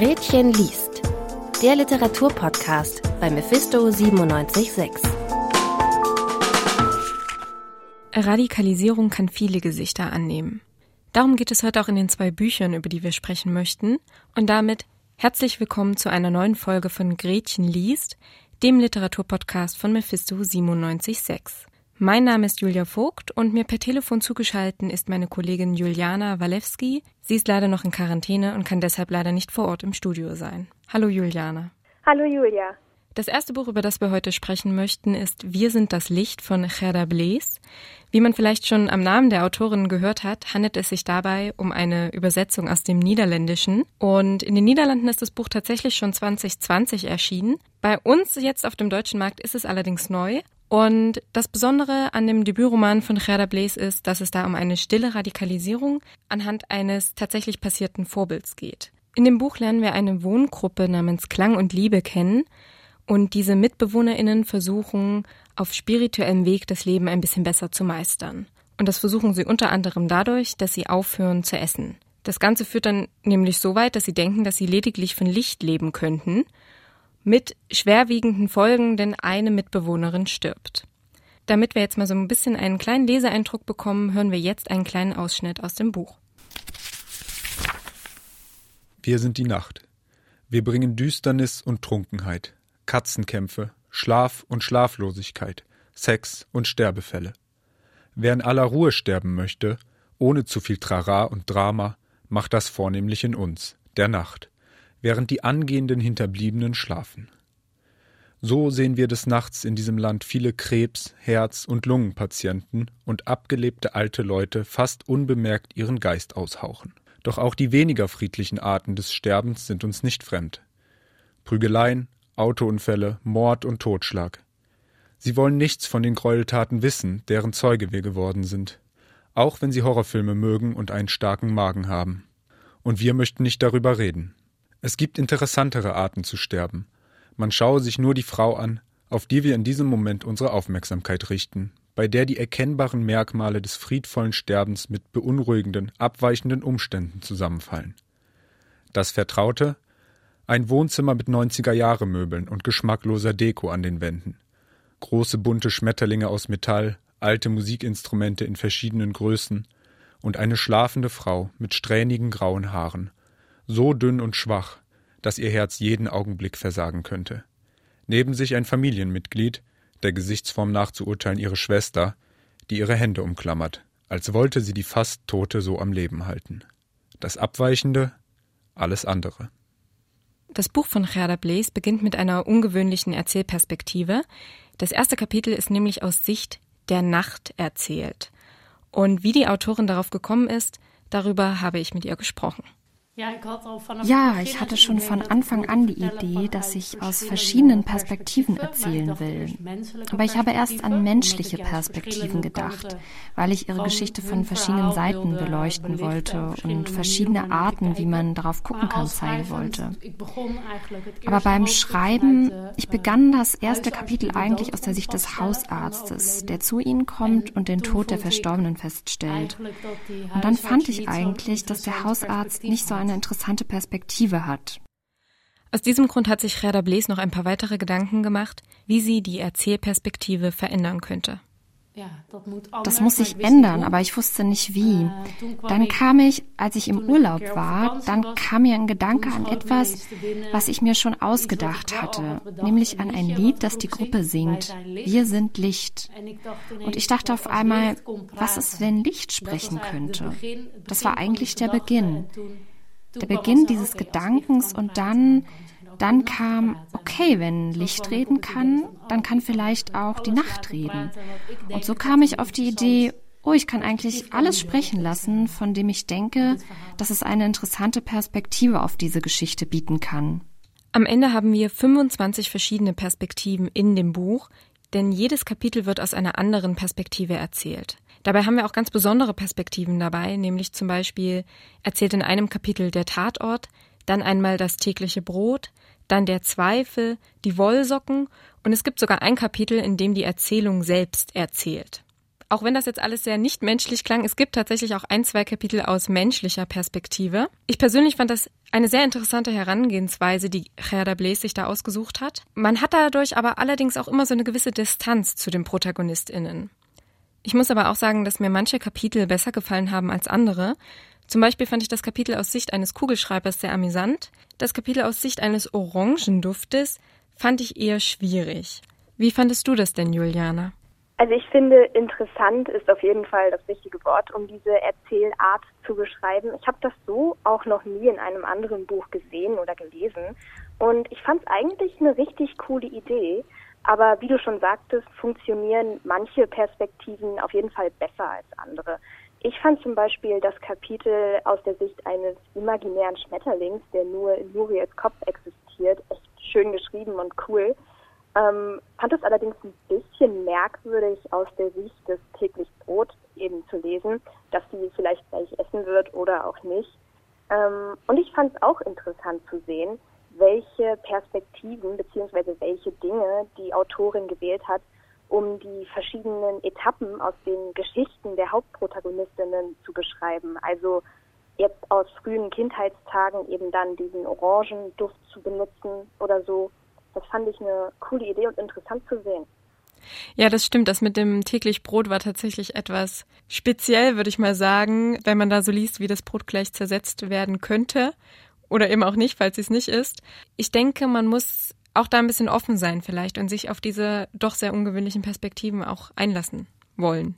Gretchen liest. Der Literaturpodcast bei Mephisto 976. Radikalisierung kann viele Gesichter annehmen. Darum geht es heute auch in den zwei Büchern, über die wir sprechen möchten. Und damit herzlich willkommen zu einer neuen Folge von Gretchen liest, dem Literaturpodcast von Mephisto 976. Mein Name ist Julia Vogt und mir per Telefon zugeschaltet ist meine Kollegin Juliana Walewski. Sie ist leider noch in Quarantäne und kann deshalb leider nicht vor Ort im Studio sein. Hallo Juliana. Hallo Julia. Das erste Buch, über das wir heute sprechen möchten, ist Wir sind das Licht von Gerda Blees. Wie man vielleicht schon am Namen der Autorin gehört hat, handelt es sich dabei um eine Übersetzung aus dem Niederländischen. Und in den Niederlanden ist das Buch tatsächlich schon 2020 erschienen. Bei uns jetzt auf dem deutschen Markt ist es allerdings neu und das Besondere an dem Debütroman von Gerda Blaze ist, dass es da um eine stille Radikalisierung anhand eines tatsächlich passierten Vorbilds geht. In dem Buch lernen wir eine Wohngruppe namens Klang und Liebe kennen und diese MitbewohnerInnen versuchen, auf spirituellem Weg das Leben ein bisschen besser zu meistern. Und das versuchen sie unter anderem dadurch, dass sie aufhören zu essen. Das Ganze führt dann nämlich so weit, dass sie denken, dass sie lediglich von Licht leben könnten mit schwerwiegenden Folgen, denn eine Mitbewohnerin stirbt. Damit wir jetzt mal so ein bisschen einen kleinen Leseeindruck bekommen, hören wir jetzt einen kleinen Ausschnitt aus dem Buch. Wir sind die Nacht. Wir bringen Düsternis und Trunkenheit, Katzenkämpfe, Schlaf und Schlaflosigkeit, Sex und Sterbefälle. Wer in aller Ruhe sterben möchte, ohne zu viel Trara und Drama, macht das vornehmlich in uns, der Nacht während die angehenden Hinterbliebenen schlafen. So sehen wir des Nachts in diesem Land viele Krebs-, Herz- und Lungenpatienten und abgelebte alte Leute fast unbemerkt ihren Geist aushauchen. Doch auch die weniger friedlichen Arten des Sterbens sind uns nicht fremd. Prügeleien, Autounfälle, Mord und Totschlag. Sie wollen nichts von den Gräueltaten wissen, deren Zeuge wir geworden sind, auch wenn sie Horrorfilme mögen und einen starken Magen haben. Und wir möchten nicht darüber reden. Es gibt interessantere Arten zu sterben. Man schaue sich nur die Frau an, auf die wir in diesem Moment unsere Aufmerksamkeit richten, bei der die erkennbaren Merkmale des friedvollen Sterbens mit beunruhigenden, abweichenden Umständen zusammenfallen. Das Vertraute? Ein Wohnzimmer mit 90er-Jahre-Möbeln und geschmackloser Deko an den Wänden. Große bunte Schmetterlinge aus Metall, alte Musikinstrumente in verschiedenen Größen und eine schlafende Frau mit strähnigen grauen Haaren so dünn und schwach, dass ihr Herz jeden Augenblick versagen könnte. Neben sich ein Familienmitglied, der Gesichtsform nach zu urteilen ihre Schwester, die ihre Hände umklammert, als wollte sie die fast Tote so am Leben halten. Das Abweichende, alles andere. Das Buch von Gerda Blaze beginnt mit einer ungewöhnlichen Erzählperspektive. Das erste Kapitel ist nämlich aus Sicht der Nacht erzählt. Und wie die Autorin darauf gekommen ist, darüber habe ich mit ihr gesprochen. Ja, ich hatte schon von Anfang an die Idee, dass ich aus verschiedenen Perspektiven erzählen will. Aber ich habe erst an menschliche Perspektiven gedacht, weil ich ihre Geschichte von verschiedenen Seiten beleuchten wollte und verschiedene Arten, wie man darauf gucken kann, zeigen wollte. Aber beim Schreiben, ich begann das erste Kapitel eigentlich aus der Sicht des Hausarztes, der zu ihnen kommt und den Tod der Verstorbenen feststellt. Und dann fand ich eigentlich, dass der Hausarzt nicht so eine interessante Perspektive hat. Aus diesem Grund hat sich Gerda Blees noch ein paar weitere Gedanken gemacht, wie sie die Erzählperspektive verändern könnte. Das muss sich ändern, aber ich wusste nicht wie. Äh, dann kam ich, als ich im Urlaub war, dann kam mir ein Gedanke an etwas, was ich mir schon ausgedacht hatte, nämlich an ein Lied, das die Gruppe singt. Wir sind Licht. Und ich dachte auf einmal, was ist, wenn Licht sprechen könnte? Das war eigentlich der Beginn der Beginn dieses Gedankens und dann, dann kam, okay, wenn Licht reden kann, dann kann vielleicht auch die Nacht reden. Und so kam ich auf die Idee, oh, ich kann eigentlich alles sprechen lassen, von dem ich denke, dass es eine interessante Perspektive auf diese Geschichte bieten kann. Am Ende haben wir 25 verschiedene Perspektiven in dem Buch, denn jedes Kapitel wird aus einer anderen Perspektive erzählt. Dabei haben wir auch ganz besondere Perspektiven dabei, nämlich zum Beispiel erzählt in einem Kapitel der Tatort, dann einmal das tägliche Brot, dann der Zweifel, die Wollsocken und es gibt sogar ein Kapitel, in dem die Erzählung selbst erzählt. auch wenn das jetzt alles sehr nicht menschlich klang, es gibt tatsächlich auch ein, zwei Kapitel aus menschlicher Perspektive. Ich persönlich fand das eine sehr interessante Herangehensweise, die Gerda Blaise sich da ausgesucht hat. Man hat dadurch aber allerdings auch immer so eine gewisse Distanz zu den ProtagonistInnen. Ich muss aber auch sagen, dass mir manche Kapitel besser gefallen haben als andere. Zum Beispiel fand ich das Kapitel aus Sicht eines Kugelschreibers sehr amüsant. Das Kapitel aus Sicht eines Orangenduftes fand ich eher schwierig. Wie fandest du das denn, Juliana? Also ich finde, interessant ist auf jeden Fall das richtige Wort, um diese Erzählart zu beschreiben. Ich habe das so auch noch nie in einem anderen Buch gesehen oder gelesen. Und ich fand es eigentlich eine richtig coole Idee. Aber wie du schon sagtest, funktionieren manche Perspektiven auf jeden Fall besser als andere. Ich fand zum Beispiel das Kapitel aus der Sicht eines imaginären Schmetterlings, der nur in Muriels Kopf existiert, echt schön geschrieben und cool. Ähm, fand es allerdings ein bisschen merkwürdig aus der Sicht des täglich Brot eben zu lesen, dass sie vielleicht gleich essen wird oder auch nicht. Ähm, und ich fand es auch interessant zu sehen, welche Perspektiven bzw. welche Dinge die Autorin gewählt hat, um die verschiedenen Etappen aus den Geschichten der Hauptprotagonistinnen zu beschreiben. Also jetzt aus frühen Kindheitstagen eben dann diesen Orangenduft zu benutzen oder so. Das fand ich eine coole Idee und interessant zu sehen. Ja, das stimmt. Das mit dem täglich Brot war tatsächlich etwas speziell, würde ich mal sagen, wenn man da so liest, wie das Brot gleich zersetzt werden könnte. Oder eben auch nicht, falls es nicht ist. Ich denke, man muss auch da ein bisschen offen sein vielleicht und sich auf diese doch sehr ungewöhnlichen Perspektiven auch einlassen wollen.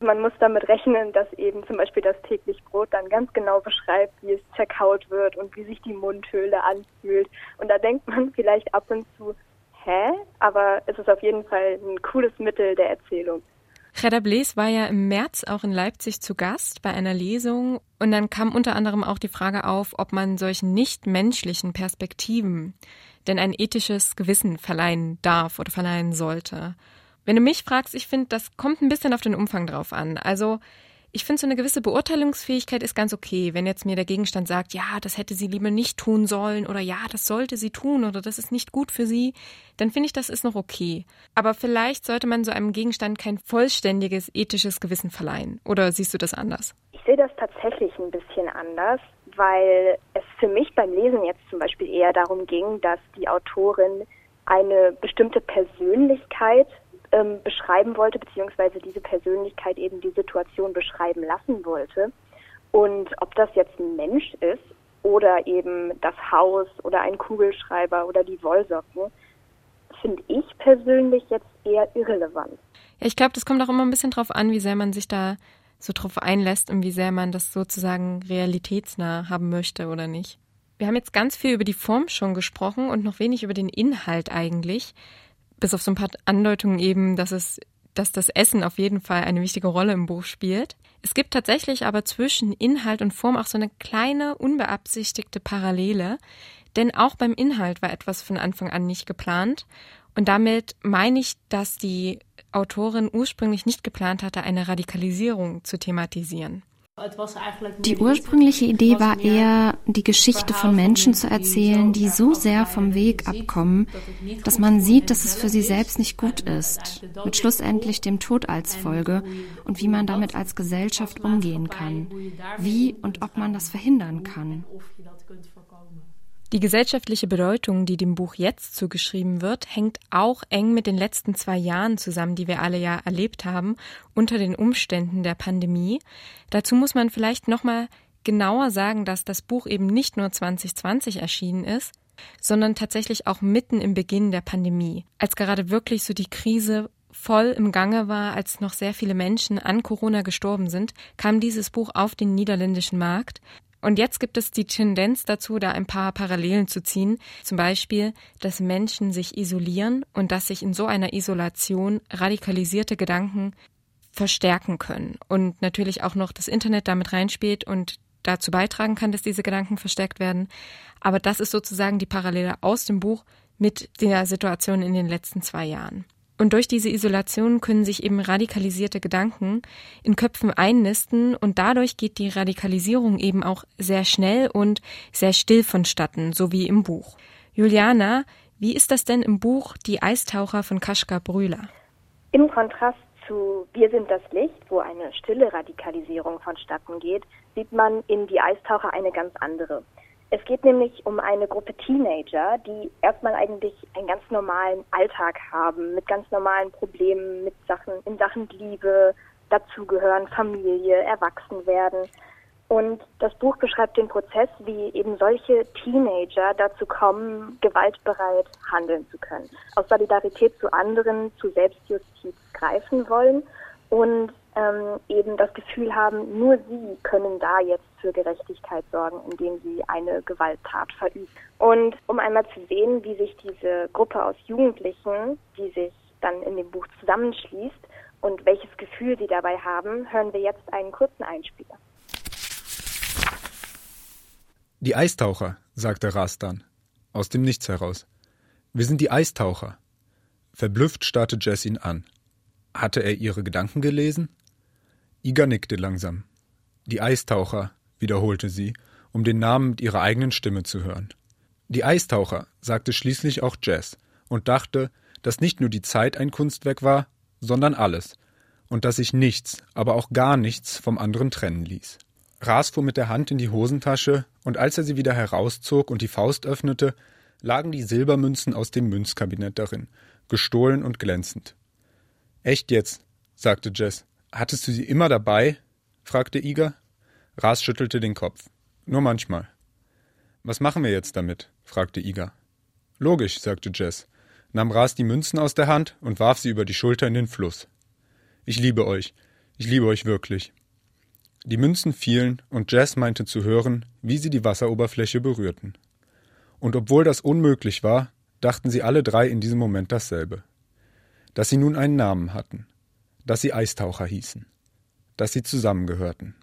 Man muss damit rechnen, dass eben zum Beispiel das täglich Brot dann ganz genau beschreibt, wie es zerkaut wird und wie sich die Mundhöhle anfühlt. Und da denkt man vielleicht ab und zu, hä? Aber es ist auf jeden Fall ein cooles Mittel der Erzählung. Gerda Blees war ja im März auch in Leipzig zu Gast bei einer Lesung und dann kam unter anderem auch die Frage auf, ob man solchen nichtmenschlichen Perspektiven denn ein ethisches Gewissen verleihen darf oder verleihen sollte. Wenn du mich fragst, ich finde, das kommt ein bisschen auf den Umfang drauf an. Also ich finde, so eine gewisse Beurteilungsfähigkeit ist ganz okay. Wenn jetzt mir der Gegenstand sagt, ja, das hätte sie lieber nicht tun sollen oder ja, das sollte sie tun oder das ist nicht gut für sie, dann finde ich, das ist noch okay. Aber vielleicht sollte man so einem Gegenstand kein vollständiges ethisches Gewissen verleihen. Oder siehst du das anders? Ich sehe das tatsächlich ein bisschen anders weil es für mich beim Lesen jetzt zum Beispiel eher darum ging, dass die Autorin eine bestimmte Persönlichkeit ähm, beschreiben wollte, beziehungsweise diese Persönlichkeit eben die Situation beschreiben lassen wollte. Und ob das jetzt ein Mensch ist oder eben das Haus oder ein Kugelschreiber oder die Wollsocken, finde ich persönlich jetzt eher irrelevant. Ja, ich glaube, das kommt auch immer ein bisschen drauf an, wie sehr man sich da so drauf einlässt und wie sehr man das sozusagen realitätsnah haben möchte oder nicht. Wir haben jetzt ganz viel über die Form schon gesprochen und noch wenig über den Inhalt eigentlich. Bis auf so ein paar Andeutungen eben, dass es, dass das Essen auf jeden Fall eine wichtige Rolle im Buch spielt. Es gibt tatsächlich aber zwischen Inhalt und Form auch so eine kleine, unbeabsichtigte Parallele. Denn auch beim Inhalt war etwas von Anfang an nicht geplant. Und damit meine ich, dass die Autorin ursprünglich nicht geplant hatte, eine Radikalisierung zu thematisieren. Die ursprüngliche Idee war eher, die Geschichte von Menschen zu erzählen, die so sehr vom Weg abkommen, dass man sieht, dass es für sie selbst nicht gut ist, mit schlussendlich dem Tod als Folge und wie man damit als Gesellschaft umgehen kann, wie und ob man das verhindern kann. Die gesellschaftliche Bedeutung, die dem Buch jetzt zugeschrieben wird, hängt auch eng mit den letzten zwei Jahren zusammen, die wir alle ja erlebt haben, unter den Umständen der Pandemie. Dazu muss man vielleicht nochmal genauer sagen, dass das Buch eben nicht nur 2020 erschienen ist, sondern tatsächlich auch mitten im Beginn der Pandemie, als gerade wirklich so die Krise voll im Gange war, als noch sehr viele Menschen an Corona gestorben sind, kam dieses Buch auf den niederländischen Markt. Und jetzt gibt es die Tendenz dazu, da ein paar Parallelen zu ziehen. Zum Beispiel, dass Menschen sich isolieren und dass sich in so einer Isolation radikalisierte Gedanken verstärken können. Und natürlich auch noch das Internet damit reinspielt und dazu beitragen kann, dass diese Gedanken verstärkt werden. Aber das ist sozusagen die Parallele aus dem Buch mit der Situation in den letzten zwei Jahren. Und durch diese Isolation können sich eben radikalisierte Gedanken in Köpfen einnisten und dadurch geht die Radikalisierung eben auch sehr schnell und sehr still vonstatten, so wie im Buch. Juliana, wie ist das denn im Buch Die Eistaucher von Kaschka Brühler? Im Kontrast zu Wir sind das Licht, wo eine stille Radikalisierung vonstatten geht, sieht man in Die Eistaucher eine ganz andere. Es geht nämlich um eine Gruppe Teenager, die erstmal eigentlich einen ganz normalen Alltag haben, mit ganz normalen Problemen, mit Sachen in Sachen Liebe, dazugehören, Familie, erwachsen werden. Und das Buch beschreibt den Prozess, wie eben solche Teenager dazu kommen, gewaltbereit handeln zu können. Aus Solidarität zu anderen, zu Selbstjustiz greifen wollen und ähm, eben das Gefühl haben, nur sie können da jetzt für Gerechtigkeit sorgen, indem sie eine Gewalttat verüben. Und um einmal zu sehen, wie sich diese Gruppe aus Jugendlichen, die sich dann in dem Buch zusammenschließt und welches Gefühl sie dabei haben, hören wir jetzt einen kurzen Einspieler. Die Eistaucher, sagte Rastan, aus dem Nichts heraus. Wir sind die Eistaucher. Verblüfft starrte Jess ihn an. Hatte er ihre Gedanken gelesen? Iga nickte langsam. Die Eistaucher, wiederholte sie, um den Namen mit ihrer eigenen Stimme zu hören. Die Eistaucher, sagte schließlich auch Jess und dachte, dass nicht nur die Zeit ein Kunstwerk war, sondern alles, und dass sich nichts, aber auch gar nichts vom anderen trennen ließ. Ras fuhr mit der Hand in die Hosentasche, und als er sie wieder herauszog und die Faust öffnete, lagen die Silbermünzen aus dem Münzkabinett darin, gestohlen und glänzend. Echt jetzt? sagte Jess. Hattest du sie immer dabei? fragte Iga. Ras schüttelte den Kopf. Nur manchmal. Was machen wir jetzt damit? fragte Iga. Logisch, sagte Jess, nahm Ras die Münzen aus der Hand und warf sie über die Schulter in den Fluss. Ich liebe euch. Ich liebe euch wirklich. Die Münzen fielen, und Jess meinte zu hören, wie sie die Wasseroberfläche berührten. Und obwohl das unmöglich war, dachten sie alle drei in diesem Moment dasselbe. Dass sie nun einen Namen hatten, dass sie Eistaucher hießen, dass sie zusammengehörten.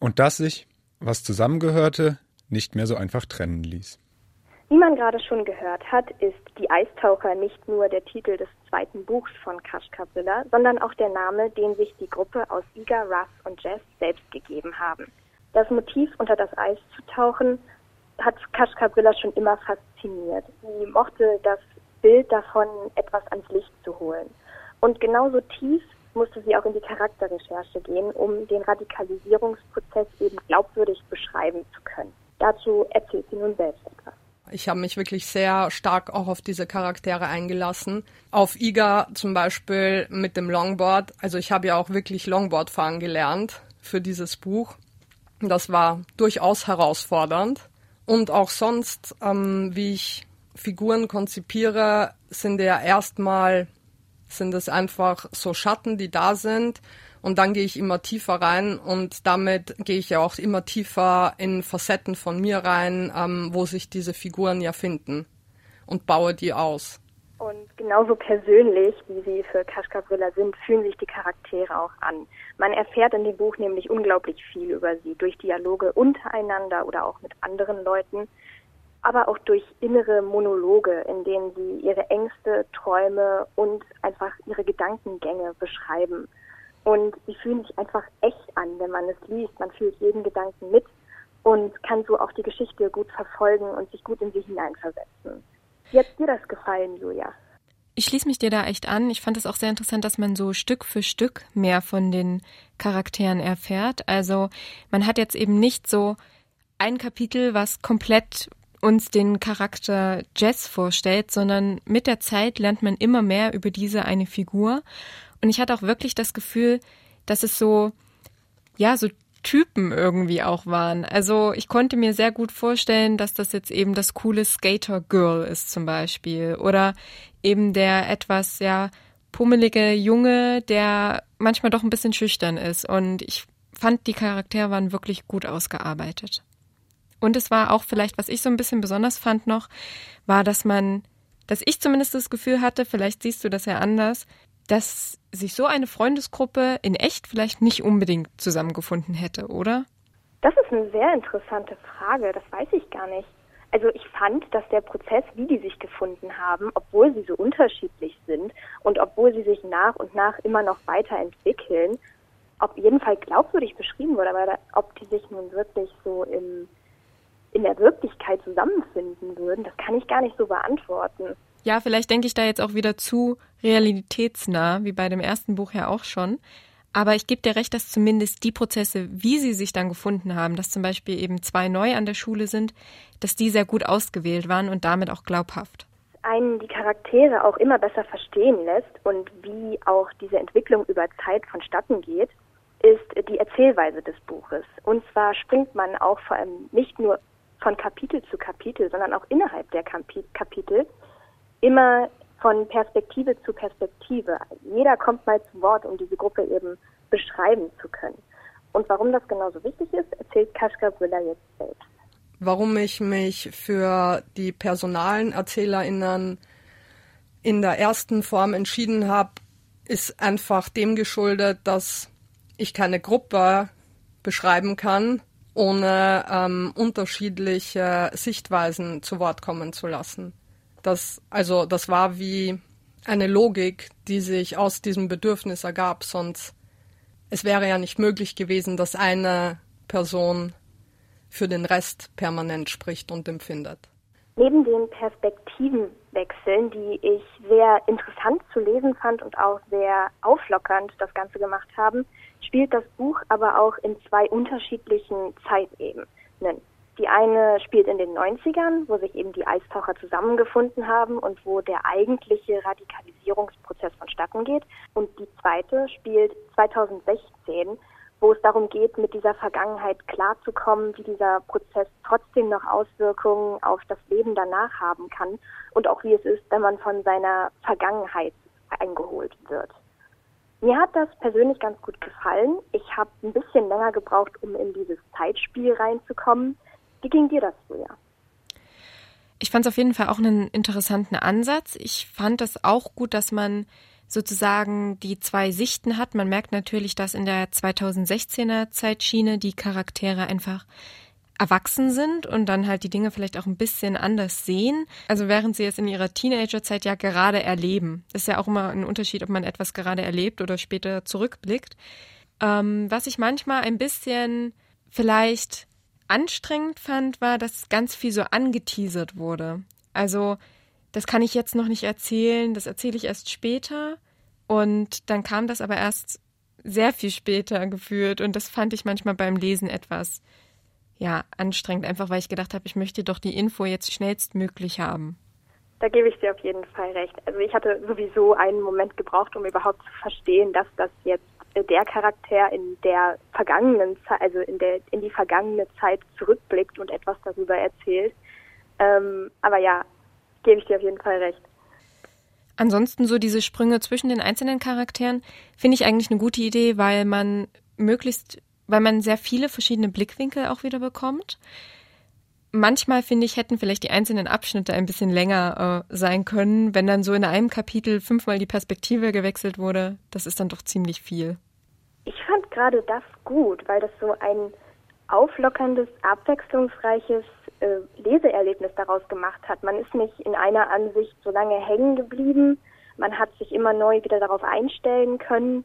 Und dass sich, was zusammengehörte, nicht mehr so einfach trennen ließ. Wie man gerade schon gehört hat, ist Die Eistaucher nicht nur der Titel des zweiten Buchs von Kashkabrilla, sondern auch der Name, den sich die Gruppe aus Iga, Russ und Jess selbst gegeben haben. Das Motiv, unter das Eis zu tauchen, hat Kashkabrilla schon immer fasziniert. Sie mochte das Bild davon, etwas ans Licht zu holen. Und genauso tief musste sie auch in die Charakterrecherche gehen, um den Radikalisierungsprozess eben glaubwürdig beschreiben zu können. Dazu erzählt sie nun selbst etwas. Ich habe mich wirklich sehr stark auch auf diese Charaktere eingelassen. Auf Iga zum Beispiel mit dem Longboard. Also ich habe ja auch wirklich Longboard fahren gelernt für dieses Buch. Das war durchaus herausfordernd. Und auch sonst, ähm, wie ich Figuren konzipiere, sind ja erstmal, sind es einfach so Schatten, die da sind und dann gehe ich immer tiefer rein und damit gehe ich ja auch immer tiefer in Facetten von mir rein, ähm, wo sich diese Figuren ja finden und baue die aus. Und genauso persönlich, wie sie für Kaschkabrilla sind, fühlen sich die Charaktere auch an. Man erfährt in dem Buch nämlich unglaublich viel über sie, durch Dialoge untereinander oder auch mit anderen Leuten, aber auch durch innere Monologe, in denen sie ihre Ängste, Träume und einfach ihre Gedankengänge beschreiben. Und sie fühlen sich einfach echt an, wenn man es liest. Man fühlt jeden Gedanken mit und kann so auch die Geschichte gut verfolgen und sich gut in sie hineinversetzen. Wie hat dir das gefallen, Julia? Ich schließe mich dir da echt an. Ich fand es auch sehr interessant, dass man so Stück für Stück mehr von den Charakteren erfährt. Also man hat jetzt eben nicht so ein Kapitel, was komplett uns den Charakter Jess vorstellt, sondern mit der Zeit lernt man immer mehr über diese eine Figur und ich hatte auch wirklich das Gefühl, dass es so, ja, so Typen irgendwie auch waren. Also ich konnte mir sehr gut vorstellen, dass das jetzt eben das coole Skater-Girl ist zum Beispiel. Oder eben der etwas, ja, pummelige Junge, der manchmal doch ein bisschen schüchtern ist. Und ich fand, die Charaktere waren wirklich gut ausgearbeitet. Und es war auch vielleicht, was ich so ein bisschen besonders fand noch, war, dass man, dass ich zumindest das Gefühl hatte, vielleicht siehst du das ja anders, dass sich so eine Freundesgruppe in echt vielleicht nicht unbedingt zusammengefunden hätte, oder? Das ist eine sehr interessante Frage, das weiß ich gar nicht. Also ich fand, dass der Prozess, wie die sich gefunden haben, obwohl sie so unterschiedlich sind und obwohl sie sich nach und nach immer noch weiterentwickeln, auf jeden Fall glaubwürdig beschrieben wurde, aber ob die sich nun wirklich so im, in der Wirklichkeit zusammenfinden würden, das kann ich gar nicht so beantworten. Ja, vielleicht denke ich da jetzt auch wieder zu realitätsnah, wie bei dem ersten Buch ja auch schon. Aber ich gebe dir recht, dass zumindest die Prozesse, wie sie sich dann gefunden haben, dass zum Beispiel eben zwei neu an der Schule sind, dass die sehr gut ausgewählt waren und damit auch glaubhaft. Einen die Charaktere auch immer besser verstehen lässt und wie auch diese Entwicklung über Zeit vonstatten geht, ist die Erzählweise des Buches. Und zwar springt man auch vor allem nicht nur von Kapitel zu Kapitel, sondern auch innerhalb der Kapitel immer von Perspektive zu Perspektive. Jeder kommt mal zu Wort, um diese Gruppe eben beschreiben zu können. Und warum das genauso wichtig ist, erzählt Kaschka Brüller jetzt selbst. Warum ich mich für die personalen ErzählerInnen in der ersten Form entschieden habe, ist einfach dem geschuldet, dass ich keine Gruppe beschreiben kann, ohne ähm, unterschiedliche Sichtweisen zu Wort kommen zu lassen. Das, also, das war wie eine Logik, die sich aus diesem Bedürfnis ergab, sonst es wäre ja nicht möglich gewesen, dass eine Person für den Rest permanent spricht und empfindet. Neben den Perspektivenwechseln, die ich sehr interessant zu lesen fand und auch sehr auflockernd das Ganze gemacht haben, spielt das Buch aber auch in zwei unterschiedlichen Zeitebenen. Die eine spielt in den 90ern, wo sich eben die Eistaucher zusammengefunden haben und wo der eigentliche Radikalisierungsprozess vonstatten geht. Und die zweite spielt 2016, wo es darum geht, mit dieser Vergangenheit klarzukommen, wie dieser Prozess trotzdem noch Auswirkungen auf das Leben danach haben kann und auch wie es ist, wenn man von seiner Vergangenheit eingeholt wird. Mir hat das persönlich ganz gut gefallen. Ich habe ein bisschen länger gebraucht, um in dieses Zeitspiel reinzukommen. Wie ging dir das, Julia? Ich fand es auf jeden Fall auch einen interessanten Ansatz. Ich fand es auch gut, dass man sozusagen die zwei Sichten hat. Man merkt natürlich, dass in der 2016er Zeitschiene die Charaktere einfach erwachsen sind und dann halt die Dinge vielleicht auch ein bisschen anders sehen. Also während sie es in ihrer Teenagerzeit ja gerade erleben. Das ist ja auch immer ein Unterschied, ob man etwas gerade erlebt oder später zurückblickt. Ähm, was ich manchmal ein bisschen vielleicht anstrengend fand, war, dass ganz viel so angeteasert wurde. Also, das kann ich jetzt noch nicht erzählen, das erzähle ich erst später. Und dann kam das aber erst sehr viel später geführt. Und das fand ich manchmal beim Lesen etwas, ja, anstrengend, einfach weil ich gedacht habe, ich möchte doch die Info jetzt schnellstmöglich haben. Da gebe ich dir auf jeden Fall recht. Also ich hatte sowieso einen Moment gebraucht, um überhaupt zu verstehen, dass das jetzt der Charakter in der vergangenen Zeit, also in der in die vergangene Zeit zurückblickt und etwas darüber erzählt. Ähm, aber ja, gebe ich dir auf jeden Fall recht. Ansonsten so diese Sprünge zwischen den einzelnen Charakteren finde ich eigentlich eine gute Idee, weil man möglichst, weil man sehr viele verschiedene Blickwinkel auch wieder bekommt. Manchmal finde ich, hätten vielleicht die einzelnen Abschnitte ein bisschen länger äh, sein können, wenn dann so in einem Kapitel fünfmal die Perspektive gewechselt wurde. Das ist dann doch ziemlich viel. Ich fand gerade das gut, weil das so ein auflockerndes, abwechslungsreiches äh, Leseerlebnis daraus gemacht hat. Man ist nicht in einer Ansicht so lange hängen geblieben. Man hat sich immer neu wieder darauf einstellen können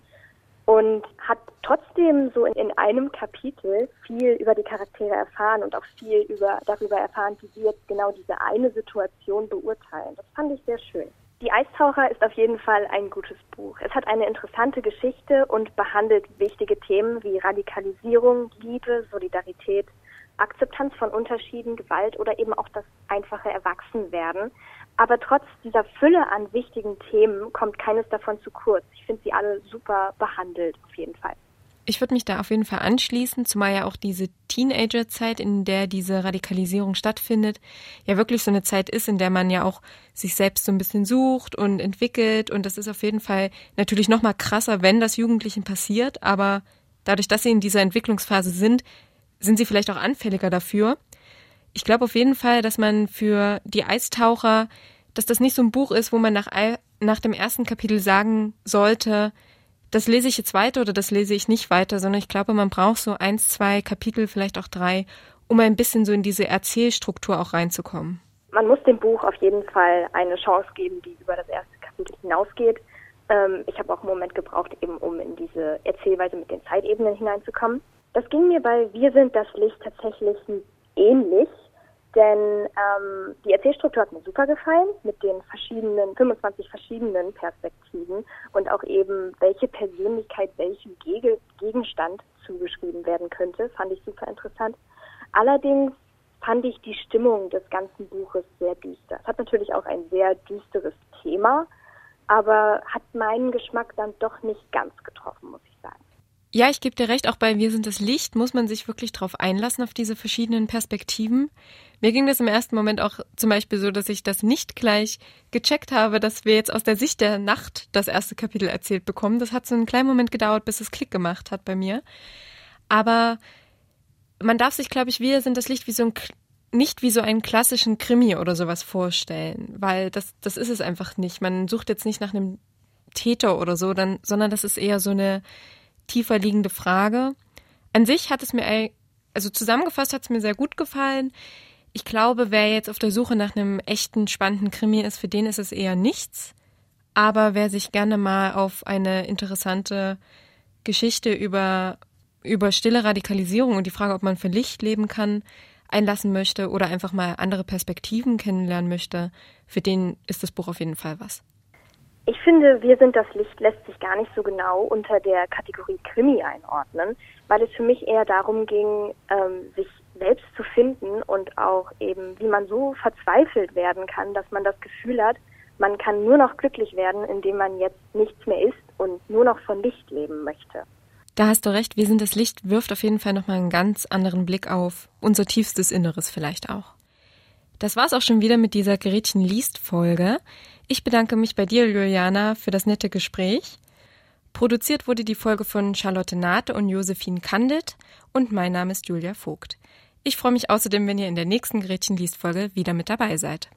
und hat trotzdem so in, in, einem Kapitel viel über die Charaktere erfahren und auch viel über, darüber erfahren, wie sie jetzt genau diese eine Situation beurteilen. Das fand ich sehr schön. Die Eistaucher ist auf jeden Fall ein gutes Buch. Es hat eine interessante Geschichte und behandelt wichtige Themen wie Radikalisierung, Liebe, Solidarität, Akzeptanz von Unterschieden, Gewalt oder eben auch das einfache Erwachsenwerden. Aber trotz dieser Fülle an wichtigen Themen kommt keines davon zu kurz. Ich finde sie alle super behandelt, auf jeden Fall. Ich würde mich da auf jeden Fall anschließen, zumal ja auch diese Teenagerzeit, in der diese Radikalisierung stattfindet, ja wirklich so eine Zeit ist, in der man ja auch sich selbst so ein bisschen sucht und entwickelt. Und das ist auf jeden Fall natürlich noch mal krasser, wenn das Jugendlichen passiert. Aber dadurch, dass sie in dieser Entwicklungsphase sind, sind sie vielleicht auch anfälliger dafür. Ich glaube auf jeden Fall, dass man für die Eistaucher, dass das nicht so ein Buch ist, wo man nach, nach dem ersten Kapitel sagen sollte, das lese ich jetzt weiter oder das lese ich nicht weiter, sondern ich glaube, man braucht so eins, zwei Kapitel, vielleicht auch drei, um ein bisschen so in diese Erzählstruktur auch reinzukommen. Man muss dem Buch auf jeden Fall eine Chance geben, die über das erste Kapitel hinausgeht. Ähm, ich habe auch einen Moment gebraucht, eben um in diese Erzählweise mit den Zeitebenen hineinzukommen. Das ging mir bei Wir sind das Licht tatsächlich ähnlich. Denn ähm, die Erzählstruktur hat mir super gefallen mit den verschiedenen, 25 verschiedenen Perspektiven und auch eben, welche Persönlichkeit welchem Gege Gegenstand zugeschrieben werden könnte, fand ich super interessant. Allerdings fand ich die Stimmung des ganzen Buches sehr düster. Es hat natürlich auch ein sehr düsteres Thema, aber hat meinen Geschmack dann doch nicht ganz getroffen, muss ich. Ja, ich gebe dir recht, auch bei Wir sind das Licht muss man sich wirklich darauf einlassen, auf diese verschiedenen Perspektiven. Mir ging das im ersten Moment auch zum Beispiel so, dass ich das nicht gleich gecheckt habe, dass wir jetzt aus der Sicht der Nacht das erste Kapitel erzählt bekommen. Das hat so einen kleinen Moment gedauert, bis es Klick gemacht hat bei mir. Aber man darf sich, glaube ich, Wir sind das Licht wie so ein nicht wie so einen klassischen Krimi oder sowas vorstellen, weil das, das ist es einfach nicht. Man sucht jetzt nicht nach einem Täter oder so, dann, sondern das ist eher so eine tiefer liegende Frage. An sich hat es mir, also zusammengefasst hat es mir sehr gut gefallen. Ich glaube, wer jetzt auf der Suche nach einem echten, spannenden Krimi ist, für den ist es eher nichts. Aber wer sich gerne mal auf eine interessante Geschichte über, über stille Radikalisierung und die Frage, ob man für Licht leben kann, einlassen möchte oder einfach mal andere Perspektiven kennenlernen möchte, für den ist das Buch auf jeden Fall was. Ich finde, Wir sind das Licht lässt sich gar nicht so genau unter der Kategorie Krimi einordnen, weil es für mich eher darum ging, ähm, sich selbst zu finden und auch eben, wie man so verzweifelt werden kann, dass man das Gefühl hat, man kann nur noch glücklich werden, indem man jetzt nichts mehr ist und nur noch von Licht leben möchte. Da hast du recht, Wir sind das Licht wirft auf jeden Fall nochmal einen ganz anderen Blick auf unser tiefstes Inneres vielleicht auch. Das war's auch schon wieder mit dieser Gretchen liest Folge. Ich bedanke mich bei dir, Juliana, für das nette Gespräch. Produziert wurde die Folge von Charlotte Nate und Josephine Kandit und mein Name ist Julia Vogt. Ich freue mich außerdem, wenn ihr in der nächsten Gretchen liest Folge wieder mit dabei seid.